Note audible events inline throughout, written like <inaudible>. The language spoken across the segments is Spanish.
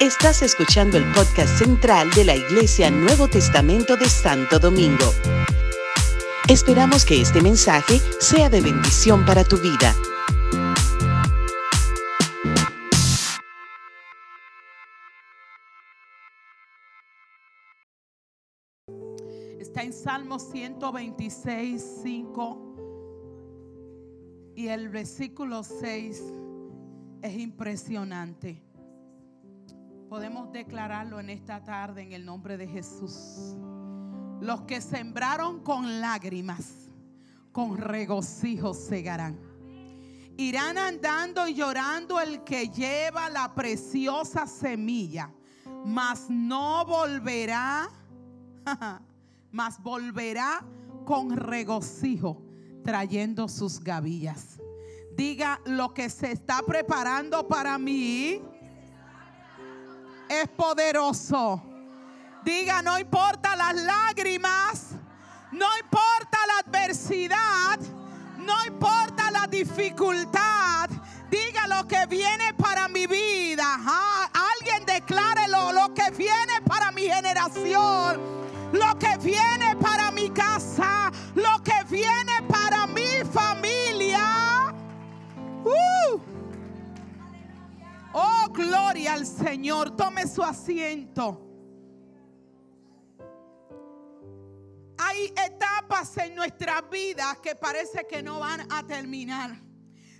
Estás escuchando el podcast central de la Iglesia Nuevo Testamento de Santo Domingo. Esperamos que este mensaje sea de bendición para tu vida. Está en Salmo 126, 5 y el versículo 6 es impresionante. Podemos declararlo en esta tarde en el nombre de Jesús. Los que sembraron con lágrimas, con regocijo segarán. Irán andando y llorando el que lleva la preciosa semilla, mas no volverá, <laughs> mas volverá con regocijo trayendo sus gavillas. Diga lo que se está preparando para mí es poderoso. Diga, no importa las lágrimas, no importa la adversidad, no importa la dificultad. Diga lo que viene para mi vida. Ah, alguien declare lo que viene para mi generación, lo que viene para mi casa, lo que viene al Señor. Tome su asiento. Hay etapas en nuestra vida que parece que no van a terminar.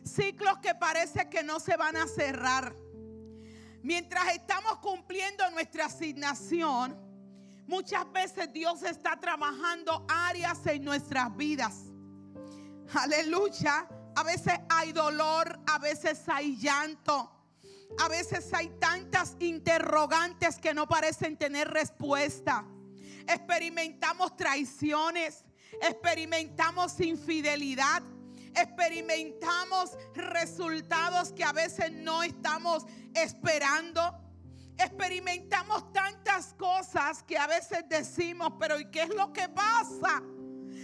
Ciclos que parece que no se van a cerrar. Mientras estamos cumpliendo nuestra asignación, muchas veces Dios está trabajando áreas en nuestras vidas. Aleluya. A veces hay dolor, a veces hay llanto, a veces hay tantas interrogantes que no parecen tener respuesta. Experimentamos traiciones, experimentamos infidelidad, experimentamos resultados que a veces no estamos esperando. Experimentamos tantas cosas que a veces decimos, pero ¿y qué es lo que pasa?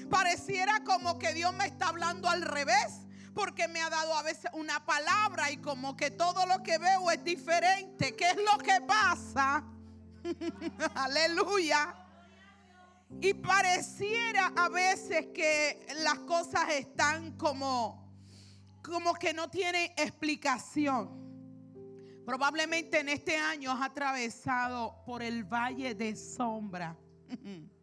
Pareciera como que Dios me está hablando al revés porque me ha dado a veces una palabra y como que todo lo que veo es diferente. ¿Qué es lo que pasa? <laughs> Aleluya. Y pareciera a veces que las cosas están como como que no tienen explicación. Probablemente en este año has atravesado por el valle de sombra. <laughs>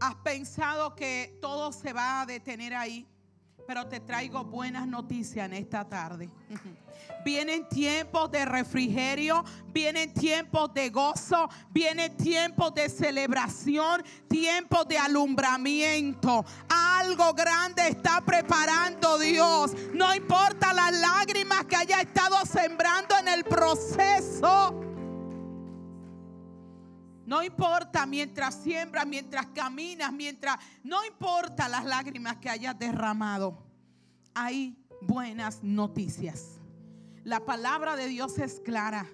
Has pensado que todo se va a detener ahí. Pero te traigo buenas noticias en esta tarde. Vienen tiempos de refrigerio, vienen tiempos de gozo, vienen tiempos de celebración, tiempos de alumbramiento. Algo grande está preparando Dios. No importa las lágrimas que haya estado sembrando en el proceso. No importa mientras siembras, mientras caminas, mientras... No importa las lágrimas que hayas derramado. Hay buenas noticias. La palabra de Dios es clara.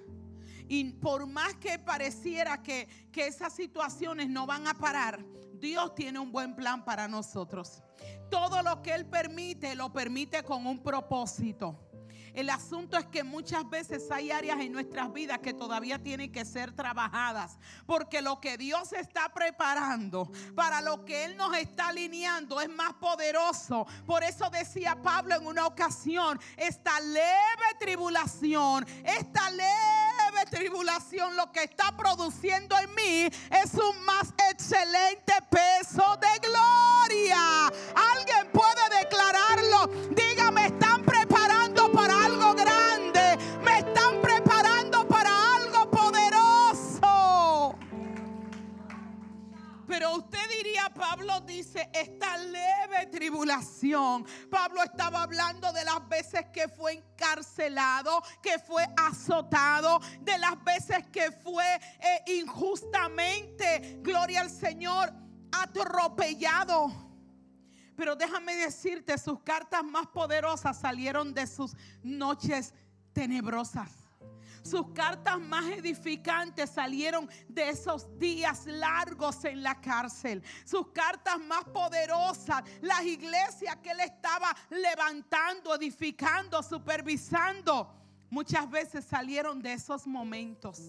Y por más que pareciera que, que esas situaciones no van a parar, Dios tiene un buen plan para nosotros. Todo lo que Él permite, lo permite con un propósito. El asunto es que muchas veces hay áreas en nuestras vidas que todavía tienen que ser trabajadas. Porque lo que Dios está preparando para lo que Él nos está alineando es más poderoso. Por eso decía Pablo en una ocasión, esta leve tribulación, esta leve tribulación lo que está produciendo en mí es un más excelente peso de gloria. Alguien Dice, esta leve tribulación. Pablo estaba hablando de las veces que fue encarcelado, que fue azotado, de las veces que fue eh, injustamente, gloria al Señor, atropellado. Pero déjame decirte, sus cartas más poderosas salieron de sus noches tenebrosas. Sus cartas más edificantes salieron de esos días largos en la cárcel. Sus cartas más poderosas, las iglesias que él estaba levantando, edificando, supervisando. muchas veces salieron de esos momentos.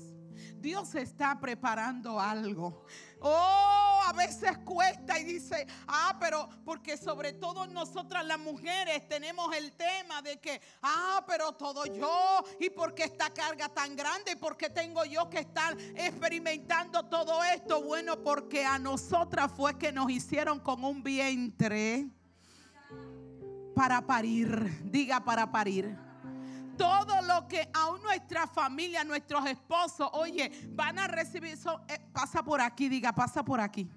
Dios está preparando algo. Oh, a veces cuesta y dice, ah, pero porque sobre todo nosotras las mujeres tenemos el tema de que, ah, pero todo yo, y porque esta carga tan grande, y porque tengo yo que estar experimentando todo esto. Bueno, porque a nosotras fue que nos hicieron con un vientre para parir. Diga para parir todo lo que aún nuestra familia, nuestros esposos, oye, van a recibir. Eh, pasa por aquí, diga, pasa por aquí.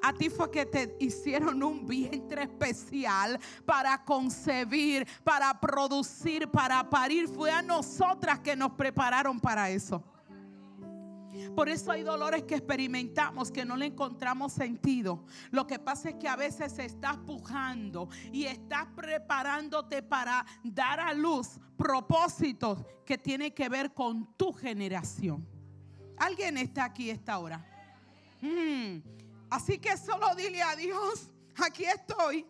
A ti fue que te hicieron un vientre especial para concebir, para producir, para parir. Fue a nosotras que nos prepararon para eso. Por eso hay dolores que experimentamos que no le encontramos sentido. Lo que pasa es que a veces estás pujando y estás preparándote para dar a luz propósitos que tienen que ver con tu generación. ¿Alguien está aquí esta hora? Mm. Así que solo dile a Dios, aquí estoy.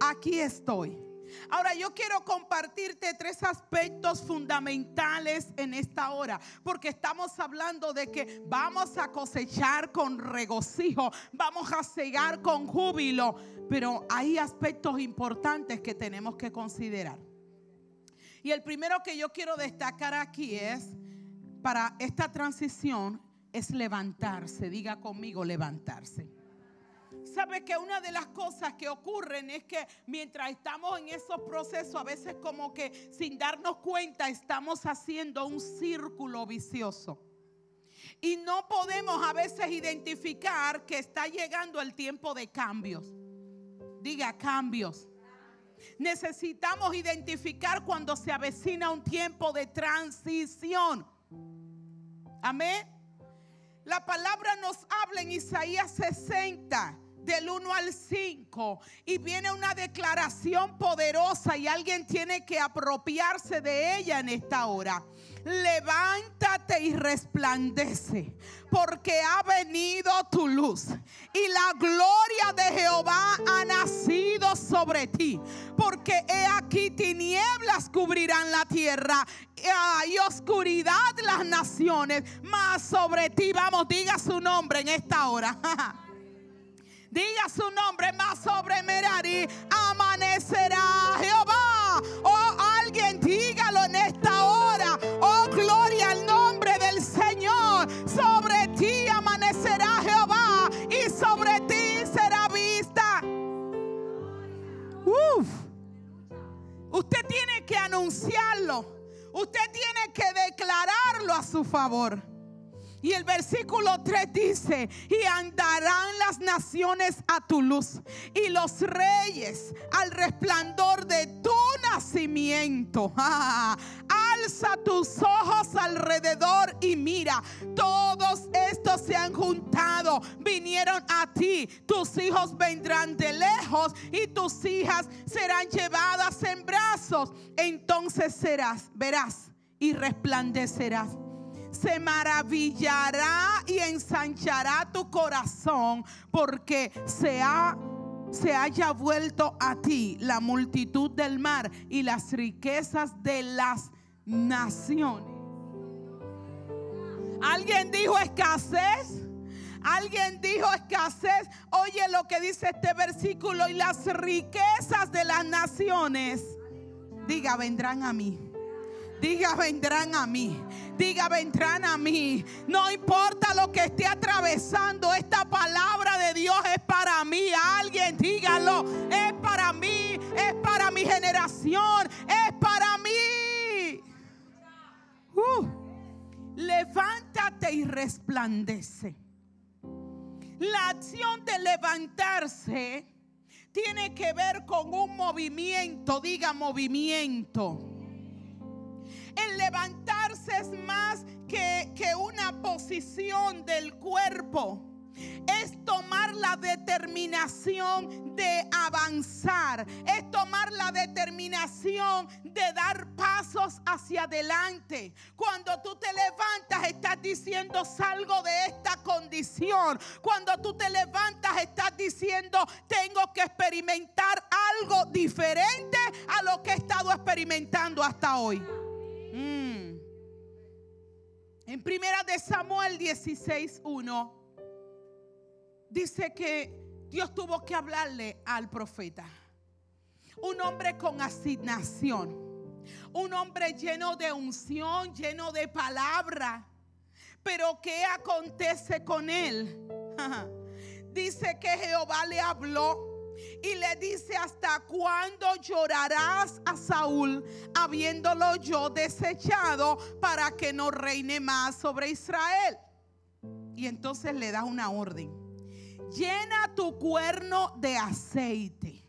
Aquí estoy. Ahora yo quiero compartirte tres aspectos fundamentales en esta hora, porque estamos hablando de que vamos a cosechar con regocijo, vamos a cegar con júbilo, pero hay aspectos importantes que tenemos que considerar. Y el primero que yo quiero destacar aquí es, para esta transición, es levantarse. Diga conmigo, levantarse. Sabe que una de las cosas que ocurren es que mientras estamos en esos procesos, a veces como que sin darnos cuenta estamos haciendo un círculo vicioso. Y no podemos a veces identificar que está llegando el tiempo de cambios. Diga cambios. Necesitamos identificar cuando se avecina un tiempo de transición. Amén. La palabra nos habla en Isaías 60 del 1 al 5 y viene una declaración poderosa y alguien tiene que apropiarse de ella en esta hora. Levántate y resplandece, porque ha venido tu luz y la gloria de Jehová ha nacido sobre ti. Porque he aquí tinieblas cubrirán la tierra y oscuridad las naciones, mas sobre ti, vamos, diga su nombre en esta hora. <laughs> Diga su nombre más sobre Merari. Amanecerá Jehová. Oh, alguien dígalo en esta hora. Oh, gloria al nombre del Señor. Sobre ti amanecerá Jehová. Y sobre ti será vista. Uf. Usted tiene que anunciarlo. Usted tiene que declararlo a su favor. Y el versículo 3 dice, y andarán las naciones a tu luz y los reyes al resplandor de tu nacimiento. <laughs> Alza tus ojos alrededor y mira, todos estos se han juntado, vinieron a ti, tus hijos vendrán de lejos y tus hijas serán llevadas en brazos. Entonces serás, verás y resplandecerás se maravillará y ensanchará tu corazón porque se ha se haya vuelto a ti la multitud del mar y las riquezas de las naciones. ¿Alguien dijo escasez? ¿Alguien dijo escasez? Oye lo que dice este versículo y las riquezas de las naciones. Diga, vendrán a mí. Diga, vendrán a mí. Diga, vendrán a mí. No importa lo que esté atravesando, esta palabra de Dios es para mí. Alguien dígalo. Es para mí. Es para mi generación. Es para mí. Uh, levántate y resplandece. La acción de levantarse tiene que ver con un movimiento. Diga movimiento. El levantarse es más que, que una posición del cuerpo es tomar la determinación de avanzar, es tomar la determinación de dar pasos hacia adelante. Cuando tú te levantas estás diciendo salgo de esta condición. Cuando tú te levantas estás diciendo tengo que experimentar algo diferente a lo que he estado experimentando hasta hoy. En primera de Samuel 16:1 dice que Dios tuvo que hablarle al profeta. Un hombre con asignación. Un hombre lleno de unción, lleno de palabra. Pero ¿qué acontece con él? <laughs> dice que Jehová le habló y le dice, ¿hasta cuándo llorarás a Saúl habiéndolo yo desechado para que no reine más sobre Israel? Y entonces le da una orden. Llena tu cuerno de aceite.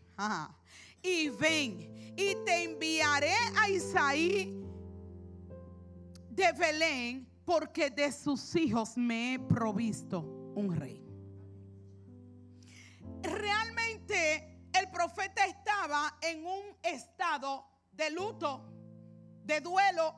Y ven y te enviaré a Isaí de Belén porque de sus hijos me he provisto un rey realmente el profeta estaba en un estado de luto, de duelo.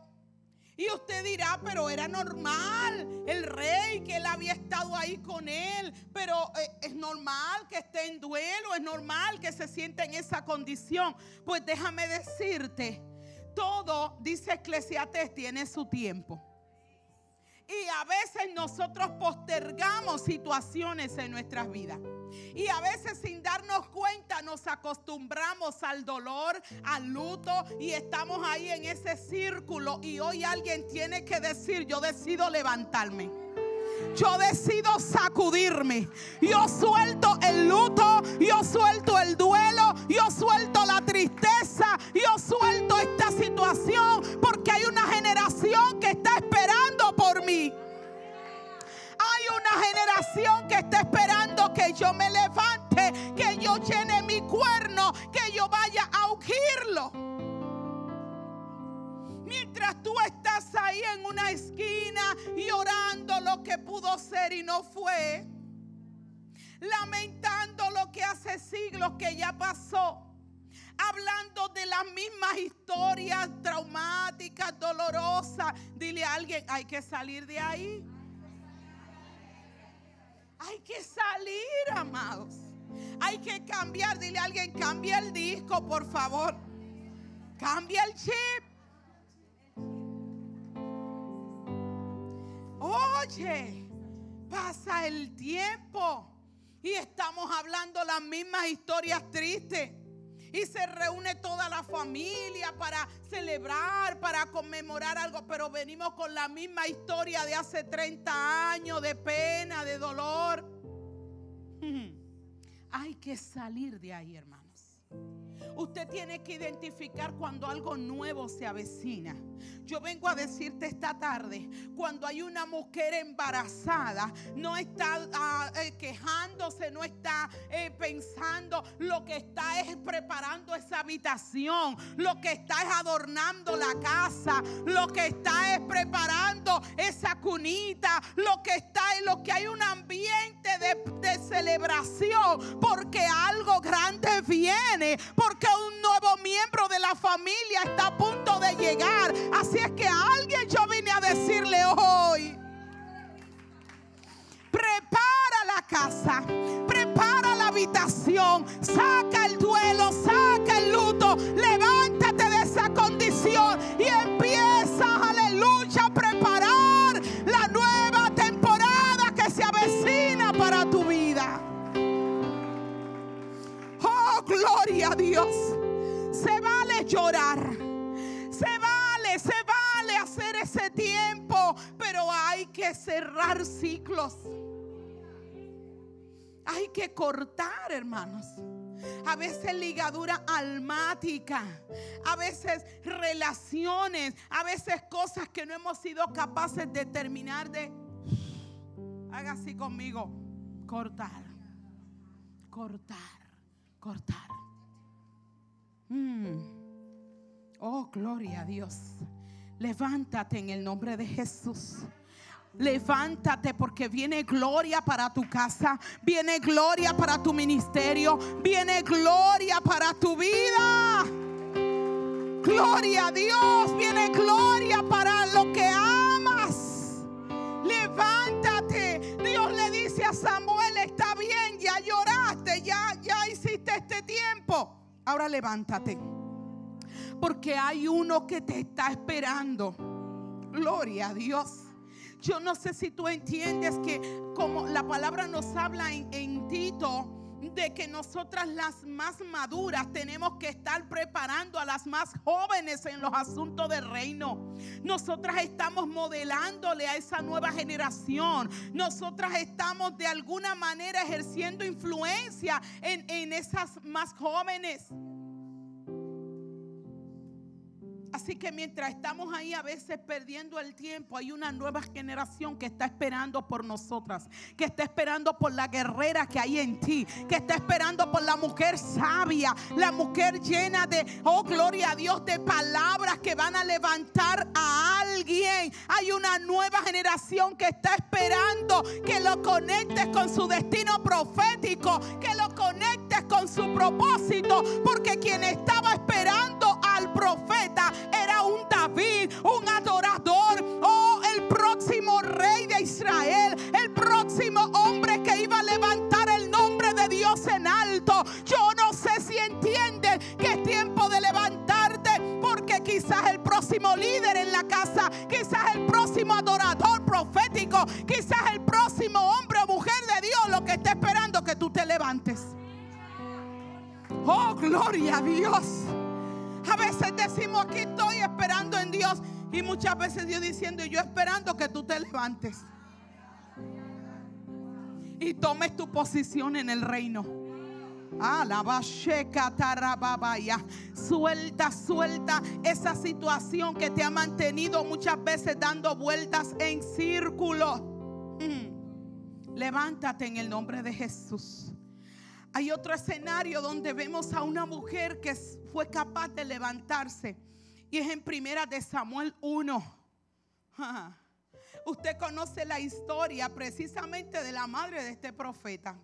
Y usted dirá, pero era normal el rey que él había estado ahí con él, pero eh, es normal que esté en duelo, es normal que se sienta en esa condición. Pues déjame decirte, todo, dice Eclesiastes, tiene su tiempo. Y a veces nosotros postergamos situaciones en nuestras vidas. Nos acostumbramos al dolor, al luto y estamos ahí en ese círculo. Y hoy alguien tiene que decir, yo decido levantarme. Yo decido sacudirme. Yo suelto el luto, yo suelto el duelo, yo suelto la tristeza, yo suelto esta situación porque hay una generación que está esperando por mí. Hay una generación que está esperando que yo me levante, que yo llene Mientras tú estás ahí en una esquina llorando lo que pudo ser y no fue, lamentando lo que hace siglos que ya pasó, hablando de las mismas historias traumáticas, dolorosas, dile a alguien, hay que salir de ahí. Hay que salir, amados. Hay que cambiar. Dile a alguien, cambia el disco, por favor. Cambia el chip. Oye, pasa el tiempo y estamos hablando las mismas historias tristes y se reúne toda la familia para celebrar, para conmemorar algo, pero venimos con la misma historia de hace 30 años de pena, de dolor. <laughs> Hay que salir de ahí, hermano. Usted tiene que identificar cuando algo nuevo se avecina. Yo vengo a decirte esta tarde, cuando hay una mujer embarazada, no está ah, eh, quejándose, no está eh, pensando, lo que está es preparando esa habitación, lo que está es adornando la casa, lo que está es preparando esa cunita, lo que está es lo que hay un ambiente de, de celebración, porque algo grande viene, porque un nuevo miembro de la familia está a punto de llegar. Así es que a alguien yo vine a decirle hoy, prepara la casa, prepara la habitación, saca el duelo, saca Dios llorar. Se vale, se vale hacer ese tiempo, pero hay que cerrar ciclos. Hay que cortar, hermanos. A veces ligadura almática, a veces relaciones, a veces cosas que no hemos sido capaces de terminar de... Haga así conmigo, cortar, cortar, cortar. Mm. Oh, gloria a Dios. Levántate en el nombre de Jesús. Levántate porque viene gloria para tu casa, viene gloria para tu ministerio, viene gloria para tu vida. Gloria a Dios, viene gloria para lo que amas. Levántate. Ahora levántate. Porque hay uno que te está esperando. Gloria a Dios. Yo no sé si tú entiendes que como la palabra nos habla en, en Tito, de que nosotras las más maduras tenemos que estar preparando a las más jóvenes en los asuntos del reino. Nosotras estamos modelándole a esa nueva generación. Nosotras estamos de alguna manera ejerciendo influencia en, en esas más jóvenes. Así que mientras estamos ahí a veces perdiendo el tiempo, hay una nueva generación que está esperando por nosotras, que está esperando por la guerrera que hay en ti, que está esperando por la mujer sabia, la mujer llena de, oh gloria a Dios, de palabras que van a levantar a alguien. Hay una nueva generación que está esperando que lo conectes con su destino profético, que lo conectes con su propósito, porque quien estaba esperando profeta era un David, un adorador, oh, el próximo rey de Israel, el próximo hombre que iba a levantar el nombre de Dios en alto. Yo no sé si entienden que es tiempo de levantarte, porque quizás el próximo líder en la casa, quizás el próximo adorador profético, quizás el próximo hombre o mujer de Dios, lo que está esperando que tú te levantes. Oh, gloria a Dios. A veces decimos aquí estoy esperando en Dios y muchas veces Dios diciendo yo esperando que tú te levantes y tomes tu posición en el reino. Suelta, suelta esa situación que te ha mantenido muchas veces dando vueltas en círculo. Mm. Levántate en el nombre de Jesús. Hay otro escenario donde vemos a una mujer que fue capaz de levantarse. Y es en primera de Samuel 1. <laughs> Usted conoce la historia precisamente de la madre de este profeta.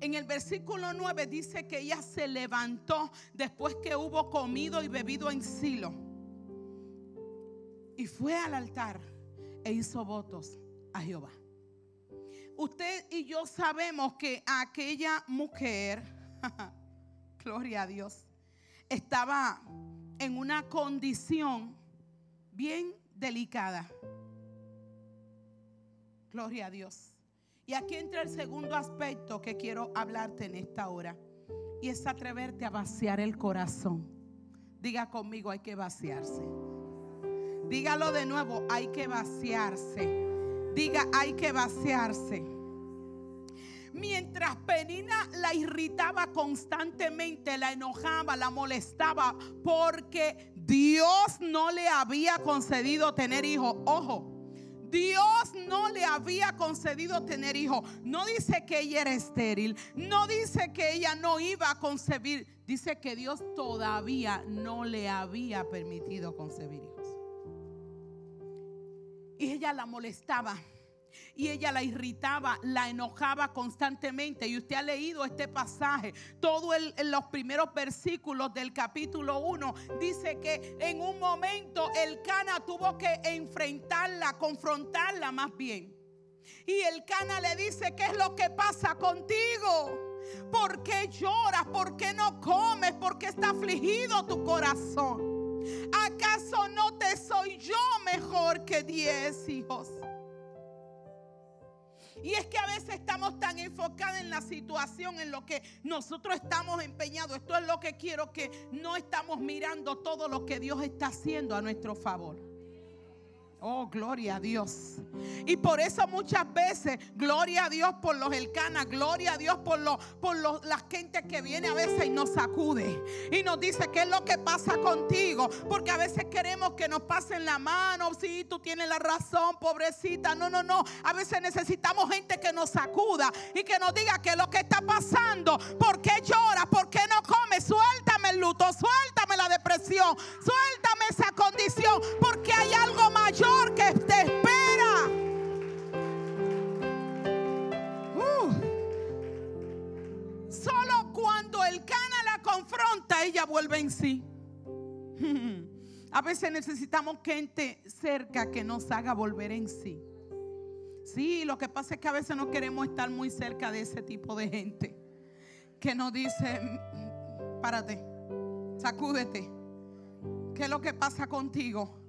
En el versículo 9 dice que ella se levantó después que hubo comido y bebido en Silo. Y fue al altar e hizo votos a Jehová. Usted y yo sabemos que aquella mujer, <laughs> gloria a Dios, estaba en una condición bien delicada. Gloria a Dios. Y aquí entra el segundo aspecto que quiero hablarte en esta hora. Y es atreverte a vaciar el corazón. Diga conmigo, hay que vaciarse. Dígalo de nuevo, hay que vaciarse. Diga, hay que vaciarse. Mientras Penina la irritaba constantemente, la enojaba, la molestaba, porque Dios no le había concedido tener hijos. Ojo, Dios no le había concedido tener hijos. No dice que ella era estéril. No dice que ella no iba a concebir. Dice que Dios todavía no le había permitido concebir hijos. Y ella la molestaba. Y ella la irritaba, la enojaba constantemente. Y usted ha leído este pasaje. Todo en los primeros versículos del capítulo 1 dice que en un momento el Cana tuvo que enfrentarla, confrontarla más bien. Y el Cana le dice, ¿qué es lo que pasa contigo? ¿Por qué lloras? ¿Por qué no comes? ¿Por qué está afligido tu corazón? ¿Acaso no te soy yo mejor que diez hijos? Y es que a veces estamos tan enfocados en la situación, en lo que nosotros estamos empeñados. Esto es lo que quiero que no estamos mirando todo lo que Dios está haciendo a nuestro favor. Oh, gloria a Dios. Y por eso muchas veces, gloria a Dios por los Elcanas, gloria a Dios por, los, por los, la gente que viene a veces y nos sacude y nos dice qué es lo que pasa contigo. Porque a veces queremos que nos pasen la mano. Si tú tienes la razón, pobrecita. No, no, no. A veces necesitamos gente que nos sacuda y que nos diga qué es lo que está pasando. ¿Por qué lloras? ¿Por qué no comes? Suéltame el luto, suéltame la depresión, suéltame esa condición. Porque hay algo mayor que te espera. Uh. Solo cuando el cana la confronta, ella vuelve en sí. <laughs> A veces necesitamos gente cerca que nos haga volver en sí. Sí, lo que pasa es que a veces no queremos estar muy cerca de ese tipo de gente que nos dice, párate, sacúdete. ¿Qué es lo que pasa contigo?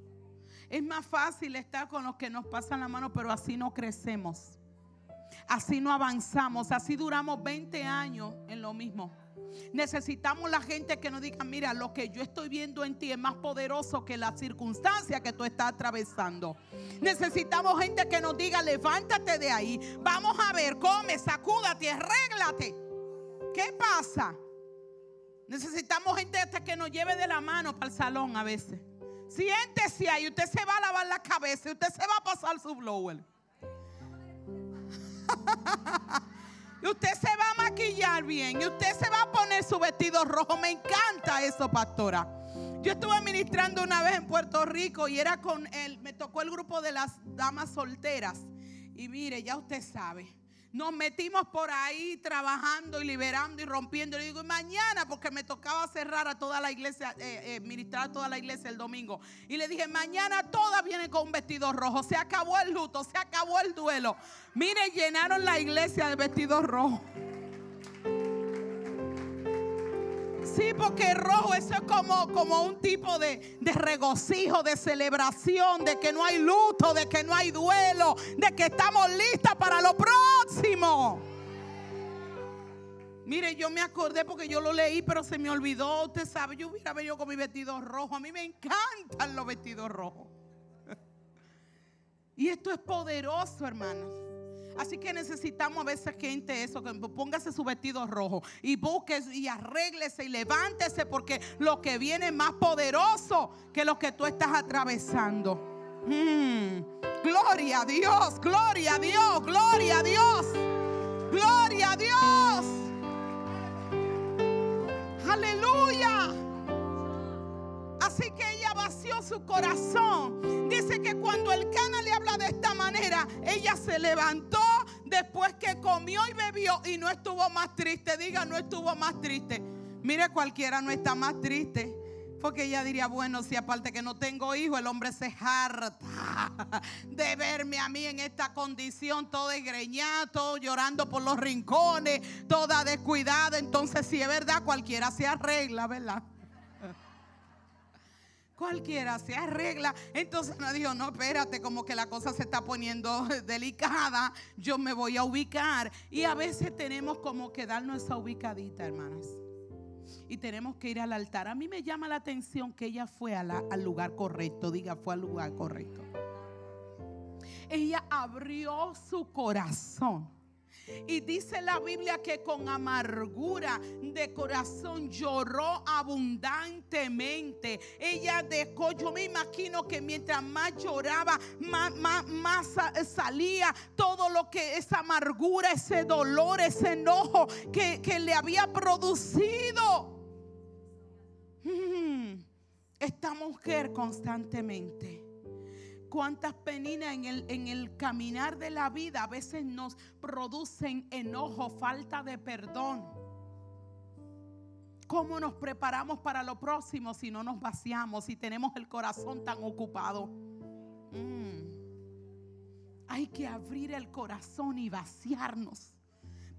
Es más fácil estar con los que nos pasan la mano, pero así no crecemos. Así no avanzamos. Así duramos 20 años en lo mismo. Necesitamos la gente que nos diga, mira, lo que yo estoy viendo en ti es más poderoso que la circunstancia que tú estás atravesando. Necesitamos gente que nos diga, levántate de ahí. Vamos a ver, come, sacúdate, arréglate. ¿Qué pasa? Necesitamos gente hasta que nos lleve de la mano para el salón a veces. Siéntese ahí, usted se va a lavar la cabeza, usted se va a pasar su blower. <laughs> Y usted se va a maquillar bien. Y usted se va a poner su vestido rojo. Me encanta eso, pastora. Yo estuve ministrando una vez en Puerto Rico y era con él. Me tocó el grupo de las damas solteras. Y mire, ya usted sabe. Nos metimos por ahí trabajando y liberando y rompiendo. Y digo, y mañana, porque me tocaba cerrar a toda la iglesia, eh, eh, ministrar a toda la iglesia el domingo. Y le dije, mañana todas vienen con un vestido rojo. Se acabó el luto, se acabó el duelo. Mire, llenaron la iglesia de vestidos rojos. Sí, porque rojo eso es como, como un tipo de, de, regocijo, de celebración, de que no hay luto, de que no hay duelo, de que estamos listas para lo próximo. Mire, yo me acordé porque yo lo leí, pero se me olvidó. Usted sabe, yo hubiera venido con mi vestido rojo. A mí me encantan los vestidos rojos. <laughs> Y esto es poderoso, hermanos. Así que necesitamos a veces gente eso, que póngase su vestido rojo y busque y arréglese y levántese porque lo que viene es más poderoso que lo que tú estás atravesando. Mm. Gloria a Dios, gloria a Dios, gloria a Dios, gloria a Dios. Aleluya. Así que su corazón. Dice que cuando el cana le habla de esta manera, ella se levantó después que comió y bebió y no estuvo más triste. Diga, no estuvo más triste. Mire, cualquiera no está más triste. Porque ella diría, bueno, si aparte que no tengo hijo, el hombre se harta de verme a mí en esta condición, todo desgreñado, llorando por los rincones, toda descuidada. Entonces, si es verdad, cualquiera se arregla, ¿verdad? Cualquiera se arregla. Entonces no dijo, no, espérate, como que la cosa se está poniendo <laughs> delicada. Yo me voy a ubicar. Y a veces tenemos como que darnos esa ubicadita, hermanas. Y tenemos que ir al altar. A mí me llama la atención que ella fue al lugar correcto. Diga, fue al lugar correcto. Ella abrió su corazón y dice la Biblia que con amargura de corazón lloró abundantemente. Ella dejó, yo me imagino que mientras más lloraba, más, salía todo lo que esa amargura, ese dolor, ese enojo que, que le había producido. Mm, esta mujer constantemente cuántas peninas en el, en el caminar de la vida a veces nos producen enojo, falta de perdón. ¿Cómo nos preparamos para lo próximo si no nos vaciamos, si tenemos el corazón tan ocupado? Mm. Hay que abrir el corazón y vaciarnos.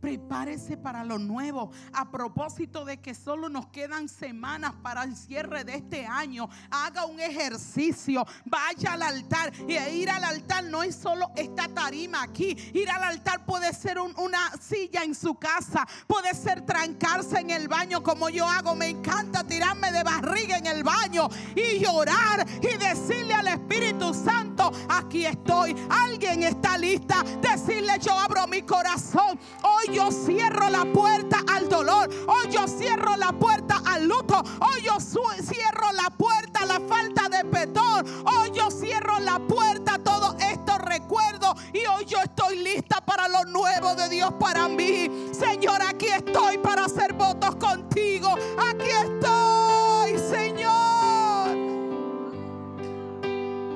Prepárese para lo nuevo. A propósito de que solo nos quedan semanas para el cierre de este año, haga un ejercicio, vaya al altar. Y ir al altar no es solo esta tarima aquí. Ir al altar puede ser una silla en su casa, puede ser trancarse en el baño como yo hago. Me encanta tirarme de barriga en el baño y llorar y decirle al Espíritu Santo, aquí estoy. Alguien está lista. Decirle, yo abro mi corazón. Hoy yo cierro la puerta al dolor. Hoy yo cierro la puerta al luto. Hoy yo cierro la puerta a la falta de perdón. Hoy yo cierro la puerta a todo esto recuerdo. Y hoy yo estoy lista para lo nuevo de Dios para mí. Señor, aquí estoy para hacer votos contigo. Aquí estoy, Señor.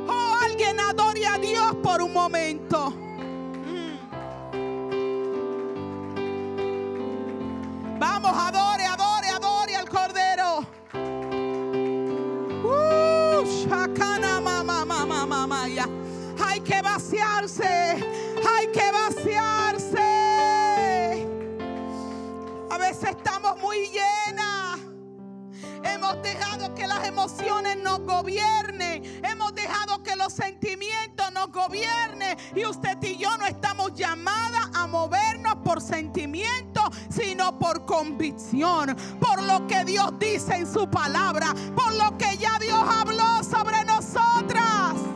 Oh, alguien adore a Dios por un momento. Vamos, adore, adore, adore al Cordero. Uh, hay que vaciarse, hay que vaciarse. A veces estamos muy llenas. Hemos dejado que las emociones nos gobiernen. Hemos dejado que los sentimientos nos gobiernen. Y usted y yo no estamos llamadas a movernos por sentimientos, sino por convicción. Por lo que Dios dice en su palabra. Por lo que ya Dios habló sobre nosotras.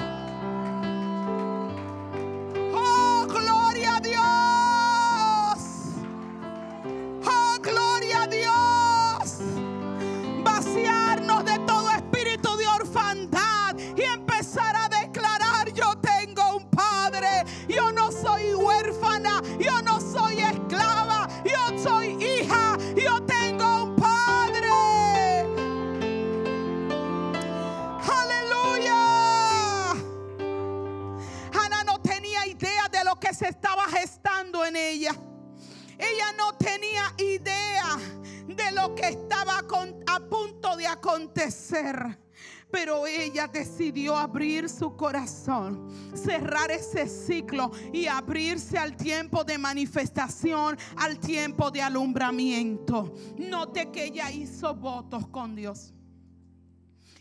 Que estaba a punto de acontecer. Pero ella decidió abrir su corazón, cerrar ese ciclo y abrirse al tiempo de manifestación, al tiempo de alumbramiento. Note que ella hizo votos con Dios.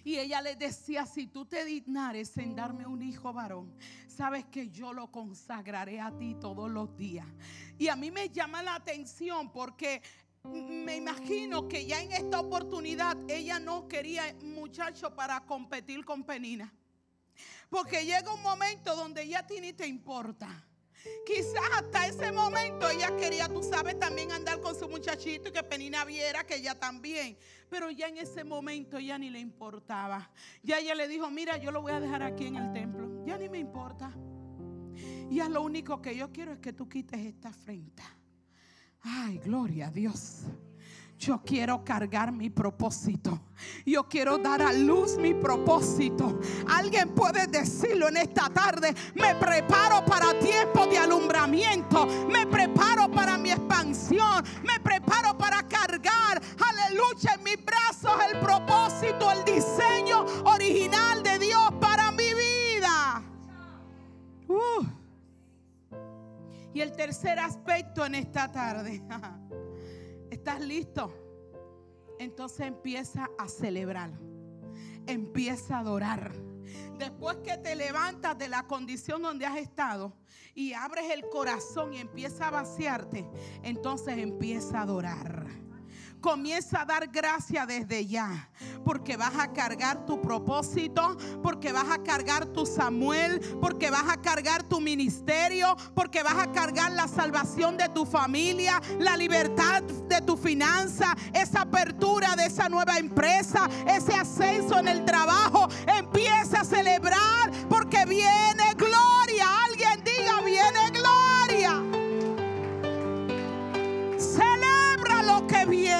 Y ella le decía, si tú te dignares en darme un hijo varón, sabes que yo lo consagraré a ti todos los días. Y a mí me llama la atención porque me imagino que ya en esta oportunidad ella no quería muchacho para competir con Penina. Porque llega un momento donde ya a ti ni te importa. Quizás hasta ese momento ella quería, tú sabes, también andar con su muchachito y que Penina viera que ella también. Pero ya en ese momento ya ni le importaba. Ya ella le dijo, mira, yo lo voy a dejar aquí en el templo. Ya ni me importa. Ya lo único que yo quiero es que tú quites esta afrenta. Ay, gloria a Dios. Yo quiero cargar mi propósito. Yo quiero dar a luz mi propósito. Alguien puede decirlo en esta tarde. Me preparo para tiempo de alumbramiento. Me preparo para mi expansión. Me preparo para cargar, aleluya, en mis brazos el propósito, el diseño Y el tercer aspecto en esta tarde. <laughs> ¿Estás listo? Entonces empieza a celebrar. Empieza a adorar. Después que te levantas de la condición donde has estado y abres el corazón y empieza a vaciarte, entonces empieza a adorar. Comienza a dar gracia desde ya, porque vas a cargar tu propósito, porque vas a cargar tu Samuel, porque vas a cargar tu ministerio, porque vas a cargar la salvación de tu familia, la libertad de tu finanza, esa apertura de esa nueva empresa, ese ascenso en el trabajo. Empieza a celebrar porque viene gloria.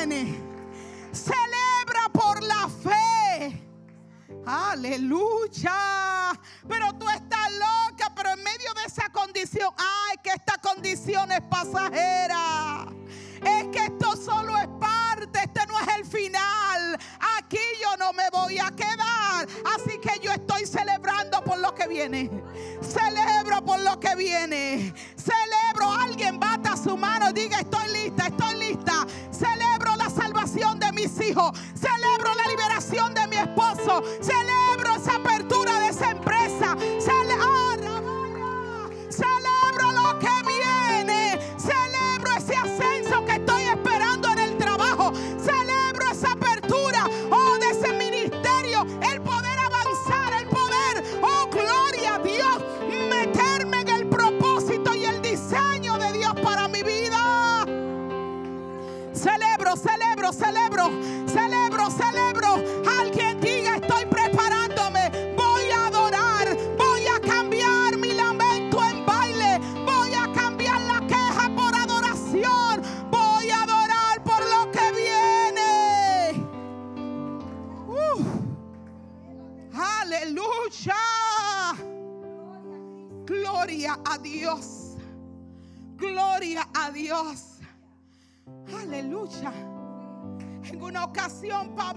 Celebra por la fe. Aleluya. Pero tú estás loca, pero en medio de esa condición, ay, que esta condición es pasajera. Es que esto solo es parte, este no es el final. Aquí yo no me voy a quedar. Así que yo estoy celebrando por lo que viene. Celebro por lo que viene. Celebro, alguien bata su mano diga, estoy lista, estoy lista. Celebro mis hijos. Celebro la liberación de mi esposo. Celebro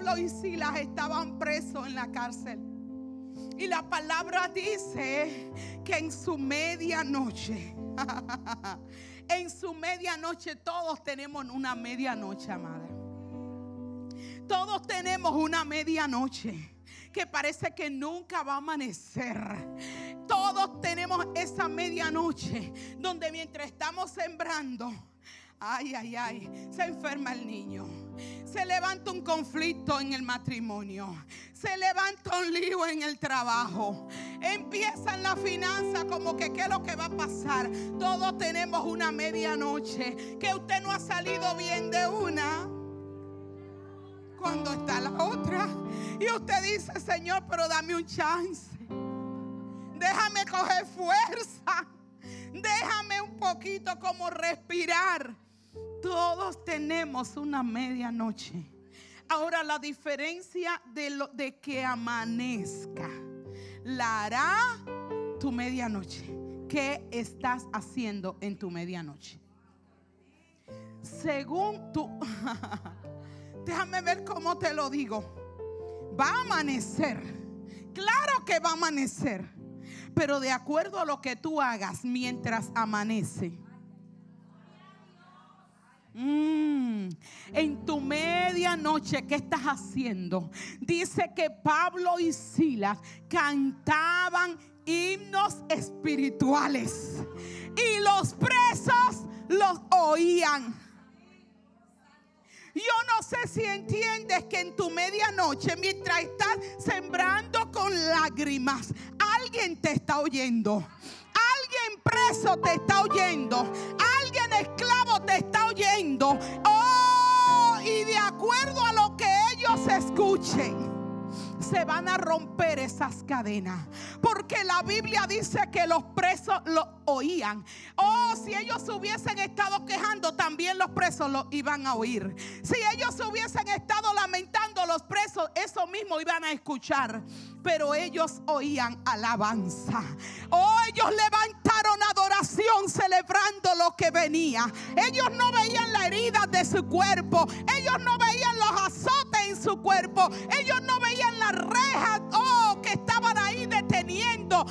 Pablo y Silas estaban presos en la cárcel. Y la palabra dice que en su medianoche, <laughs> en su medianoche, todos tenemos una medianoche, amada. Todos tenemos una medianoche que parece que nunca va a amanecer. Todos tenemos esa medianoche donde mientras estamos sembrando, ay, ay, ay, se enferma el niño. Se levanta un conflicto en el matrimonio. Se levanta un lío en el trabajo. Empiezan la finanza como que qué es lo que va a pasar. Todos tenemos una medianoche que usted no ha salido bien de una cuando está la otra. Y usted dice, Señor, pero dame un chance. Déjame coger fuerza. Déjame un poquito como respirar. Todos tenemos una medianoche. Ahora la diferencia de, lo, de que amanezca la hará tu medianoche. ¿Qué estás haciendo en tu medianoche? Según tu... <laughs> Déjame ver cómo te lo digo. Va a amanecer. Claro que va a amanecer. Pero de acuerdo a lo que tú hagas mientras amanece. Mm, en tu medianoche, ¿qué estás haciendo? Dice que Pablo y Silas cantaban himnos espirituales y los presos los oían. Yo no sé si entiendes que en tu medianoche, mientras estás sembrando con lágrimas, alguien te está oyendo. Alguien preso te está oyendo. Alguien esclavo te está oyendo. Oh, y de acuerdo a lo que ellos escuchen se van a romper esas cadenas. Porque la Biblia dice que los presos lo oían. Oh, si ellos hubiesen estado quejando, también los presos lo iban a oír. Si ellos hubiesen estado lamentando, los presos eso mismo iban a escuchar. Pero ellos oían alabanza. Oh, ellos levantaron celebrando lo que venía. Ellos no veían la herida de su cuerpo. Ellos no veían los azotes en su cuerpo. Ellos no veían la rejas, oh, que estaban ahí deteniendo.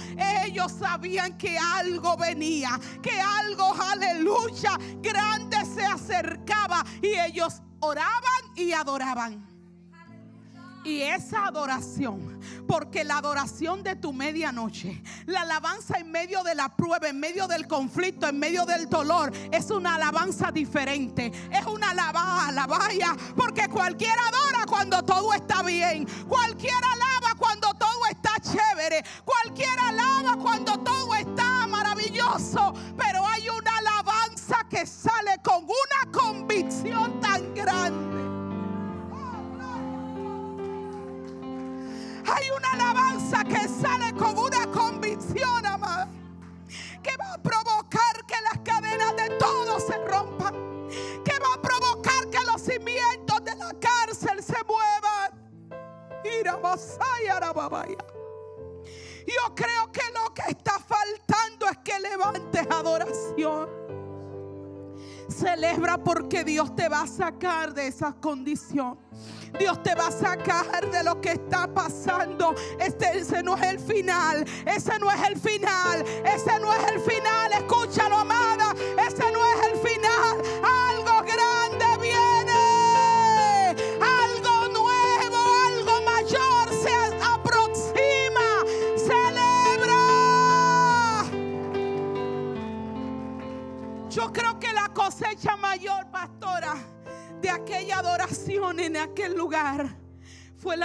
Ellos sabían que algo venía, que algo, aleluya, grande se acercaba. Y ellos oraban y adoraban. Y esa adoración, porque la adoración de tu medianoche, la alabanza en medio de la prueba, en medio del conflicto, en medio del dolor, es una alabanza diferente. Es una alabada, alabaya, porque cualquiera adora cuando todo está bien. Cualquiera esa condición. Dios te va a sacar de lo que está pasando. Este, ese no es el final. Ese no es el final. Ese no es el final.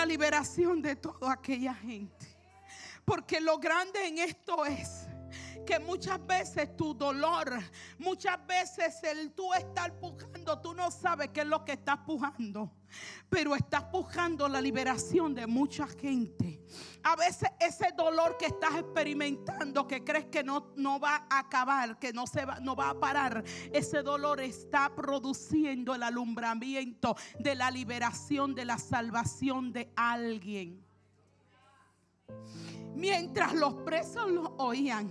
Liberación de toda aquella gente. Porque lo grande en esto es que muchas veces tu dolor, muchas veces el tú estar tú no sabes qué es lo que estás pujando, pero estás pujando la liberación de mucha gente. A veces ese dolor que estás experimentando, que crees que no, no va a acabar, que no, se va, no va a parar, ese dolor está produciendo el alumbramiento de la liberación, de la salvación de alguien. Mientras los presos lo oían,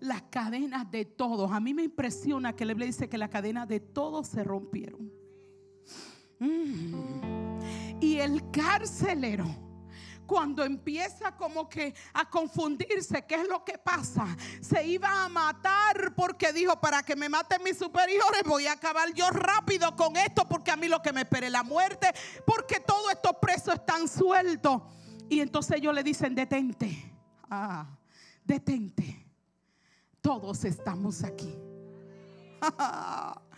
las cadenas de todos. A mí me impresiona que le dice que las cadenas de todos se rompieron. Mm. Y el carcelero cuando empieza como que a confundirse, ¿qué es lo que pasa? Se iba a matar porque dijo, para que me maten mis superiores, voy a acabar yo rápido con esto porque a mí lo que me espere la muerte, porque todos estos presos están sueltos. Y entonces ellos le dicen, detente, ah, detente, todos estamos aquí. <laughs>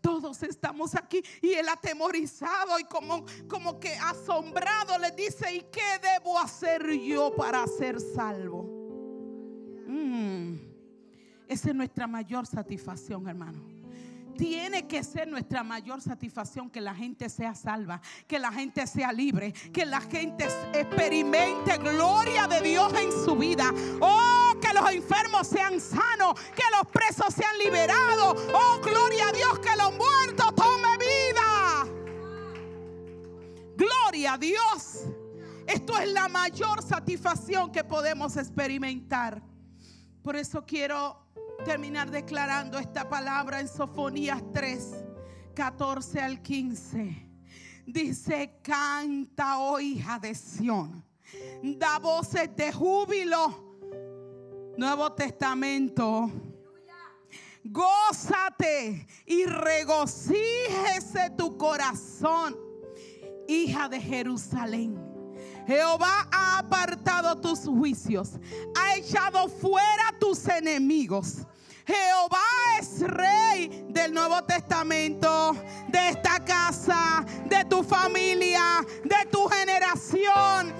Todos estamos aquí y él atemorizado y como, como que asombrado le dice, ¿y qué debo hacer yo para ser salvo? Mm. Esa es nuestra mayor satisfacción, hermano tiene que ser nuestra mayor satisfacción que la gente sea salva, que la gente sea libre, que la gente experimente gloria de Dios en su vida. Oh, que los enfermos sean sanos, que los presos sean liberados. Oh, gloria a Dios, que los muertos tomen vida. Gloria a Dios. Esto es la mayor satisfacción que podemos experimentar. Por eso quiero terminar declarando esta palabra en Sofonías 3, 14 al 15. Dice, canta, oh hija de Sión, da voces de júbilo. Nuevo Testamento. Gózate y regocíjese tu corazón, hija de Jerusalén. Jehová ha apartado tus juicios, ha echado fuera tus enemigos. Jehová es rey del Nuevo Testamento, de esta casa, de tu familia, de tu generación.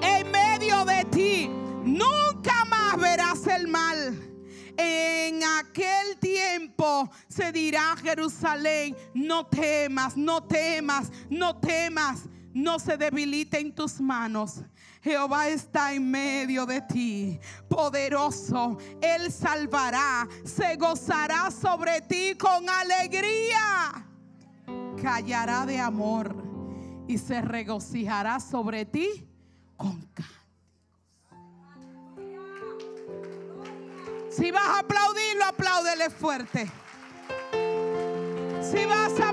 En medio de ti, nunca más verás el mal. En aquel tiempo se dirá a Jerusalén, no temas, no temas, no temas no se debilite en tus manos. Jehová está en medio de ti, poderoso. Él salvará, se gozará sobre ti con alegría. Callará de amor y se regocijará sobre ti fuerte. Si vas a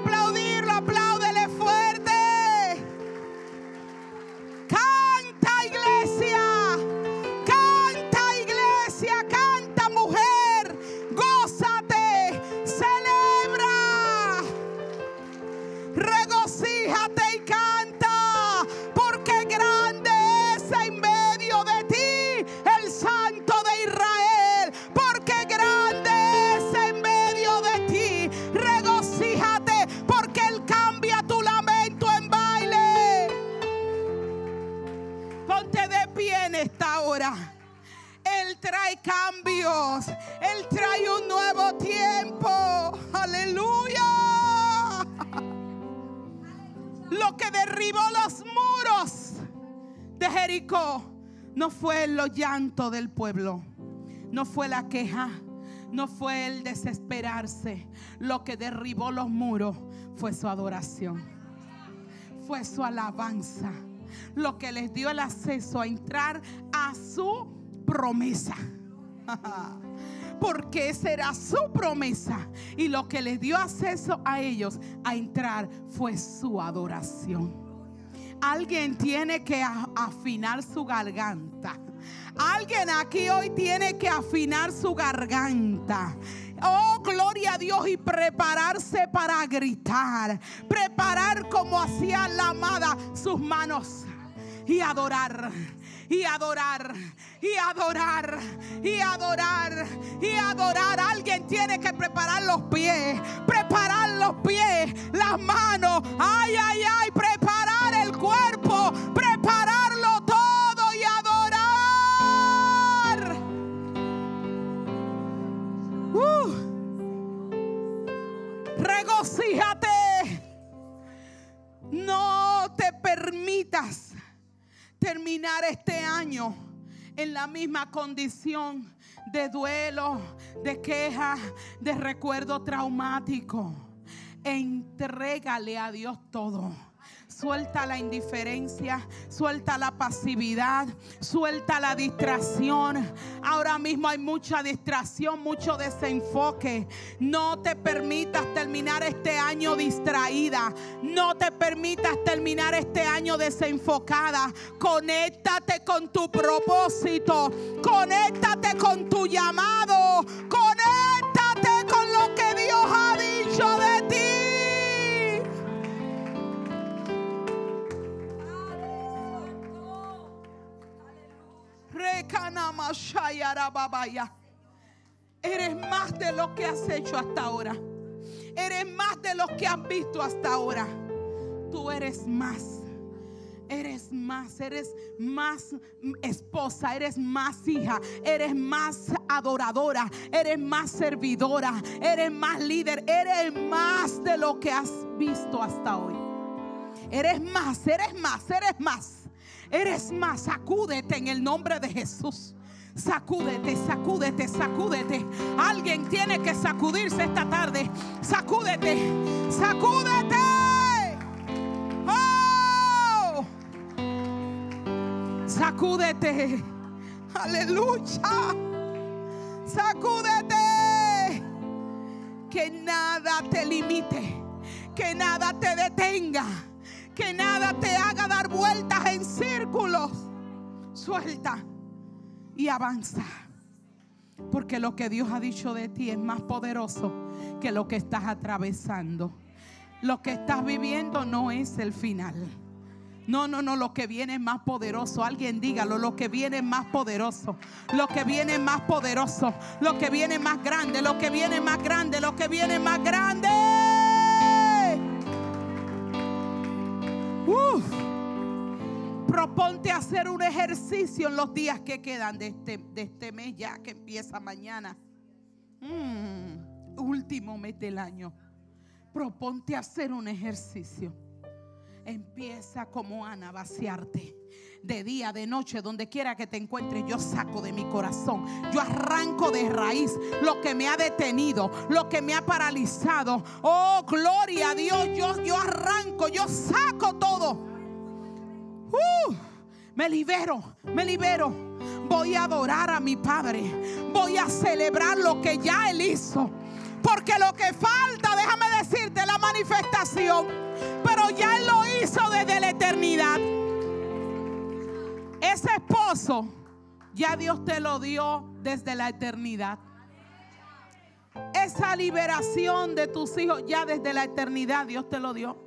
No fue el llanto del pueblo. No fue la queja. No fue el desesperarse. Lo que derribó los muros fue su adoración. Fue su alabanza. Lo que les dio el acceso a entrar a su promesa. <laughs> Porque esa era su promesa. Y lo que les dio acceso a ellos a entrar fue su adoración. Alguien tiene que afinar su garganta. Alguien aquí hoy tiene que afinar su garganta. Oh, gloria a Dios y prepararse para gritar. Preparar como hacía la amada sus manos y adorar y adorar, y adorar, y adorar, y adorar. Alguien tiene que preparar los pies, preparar los pies, las manos, ay, ay, ay, preparar permitas terminar este año en la misma condición de duelo, de queja, de recuerdo traumático. Entrégale a Dios todo. Suelta la indiferencia, suelta la pasividad, suelta la distracción. Ahora mismo hay mucha distracción, mucho desenfoque. No te permitas terminar este año distraída. No te permitas terminar este año desenfocada. Conéctate con tu propósito. Conéctate con tu llamado. Conéctate Eres más de lo que has hecho hasta ahora. Eres más de lo que has visto hasta ahora. Tú eres más. Eres más, eres más esposa, eres más hija, eres más adoradora, eres más servidora, eres más líder, eres más de lo que has visto hasta hoy. Eres más, eres más, eres más. Eres más, sacúdete en el nombre de Jesús. Sacúdete, sacúdete, sacúdete. Alguien tiene que sacudirse esta tarde. Sacúdete, sacúdete. Oh, sacúdete. Aleluya. Sacúdete. Que nada te limite. Que nada te detenga que nada te haga dar vueltas en círculos. Suelta y avanza. Porque lo que Dios ha dicho de ti es más poderoso que lo que estás atravesando. Lo que estás viviendo no es el final. No, no, no, lo que viene es más poderoso. Alguien dígalo, lo que viene es más poderoso. Lo que viene es más poderoso. Lo que viene más grande, lo que viene más grande, lo que viene más grande. Proponte hacer un ejercicio en los días que quedan de este, de este mes ya que empieza mañana. Mm, último mes del año. Proponte hacer un ejercicio. Empieza como Ana a vaciarte. De día, de noche, donde quiera que te encuentres, yo saco de mi corazón. Yo arranco de raíz lo que me ha detenido, lo que me ha paralizado. Oh, gloria a Dios. Yo, yo arranco, yo saco todo. Uh, me libero, me libero. Voy a adorar a mi Padre. Voy a celebrar lo que ya Él hizo. Porque lo que falta, déjame decirte, la manifestación. Pero ya Él lo hizo desde la eternidad. Ese esposo, ya Dios te lo dio desde la eternidad. Esa liberación de tus hijos, ya desde la eternidad Dios te lo dio.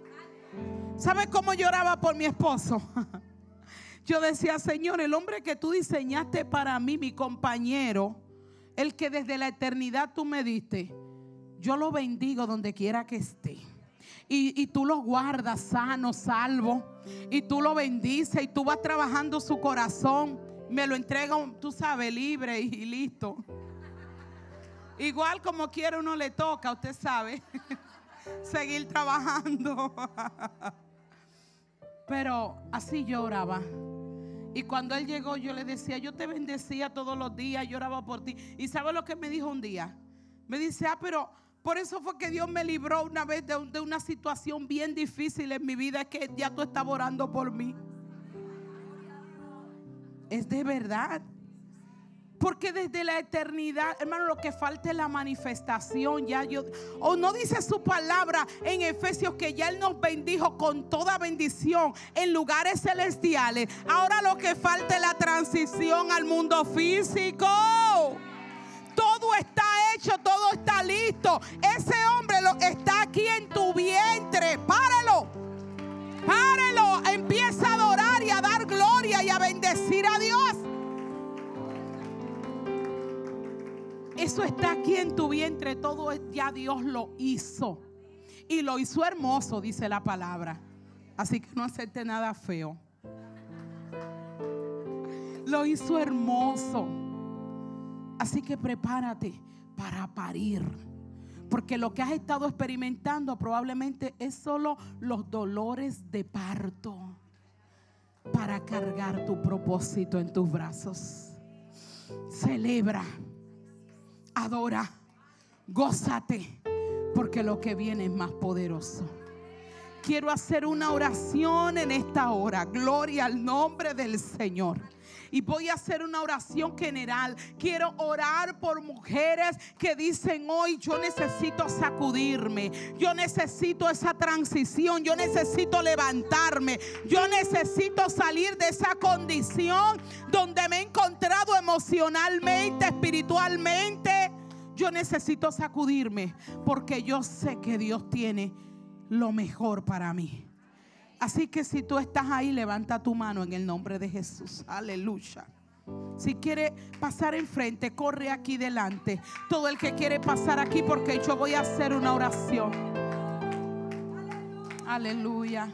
¿Sabes cómo lloraba por mi esposo? <laughs> Yo decía, Señor, el hombre que tú diseñaste para mí, mi compañero, el que desde la eternidad tú me diste, yo lo bendigo donde quiera que esté. Y, tú lo guardas sano, salvo. Y tú lo bendices y tú vas trabajando su corazón. Me lo entrega, tú sabes, libre y, y listo. Igual como quiera uno le toca, usted sabe, <laughs> seguir trabajando. <laughs> Pero así lloraba. Y cuando él llegó, yo le decía, yo te bendecía todos los días, lloraba por ti. ¿Y sabe lo que me dijo un día? Me dice, ah, pero por eso fue que Dios me libró una vez de, de una situación bien difícil en mi vida, es que ya tú estabas orando por mí. Es de verdad. Porque desde la eternidad, hermano, lo que falta es la manifestación. Ya yo, o no dice su palabra en Efesios que ya Él nos bendijo con toda bendición en lugares celestiales. Ahora lo que falta es la transición al mundo físico. Todo está hecho, todo está listo. Ese hombre lo, está aquí en tu vientre. Páralo. Páralo. Empieza a adorar y a dar gloria y a bendecir a Dios. Eso está aquí en tu vientre, todo ya Dios lo hizo. Y lo hizo hermoso, dice la palabra. Así que no acepte nada feo. Lo hizo hermoso. Así que prepárate para parir. Porque lo que has estado experimentando probablemente es solo los dolores de parto para cargar tu propósito en tus brazos. Celebra adora, gózate, porque lo que viene es más poderoso. quiero hacer una oración en esta hora. Gloria al nombre del Señor. Y voy a hacer una oración general. Quiero orar por mujeres que dicen hoy, yo necesito sacudirme. Yo necesito esa transición. Yo necesito levantarme. Yo necesito salir de esa condición donde me he encontrado emocionalmente, espiritualmente. Yo necesito sacudirme porque yo sé que Dios tiene lo mejor para mí. Así que si tú estás ahí, levanta tu mano en el nombre de Jesús. Aleluya. Si quiere pasar enfrente, corre aquí delante. Todo el que quiere pasar aquí porque yo voy a hacer una oración. Aleluya.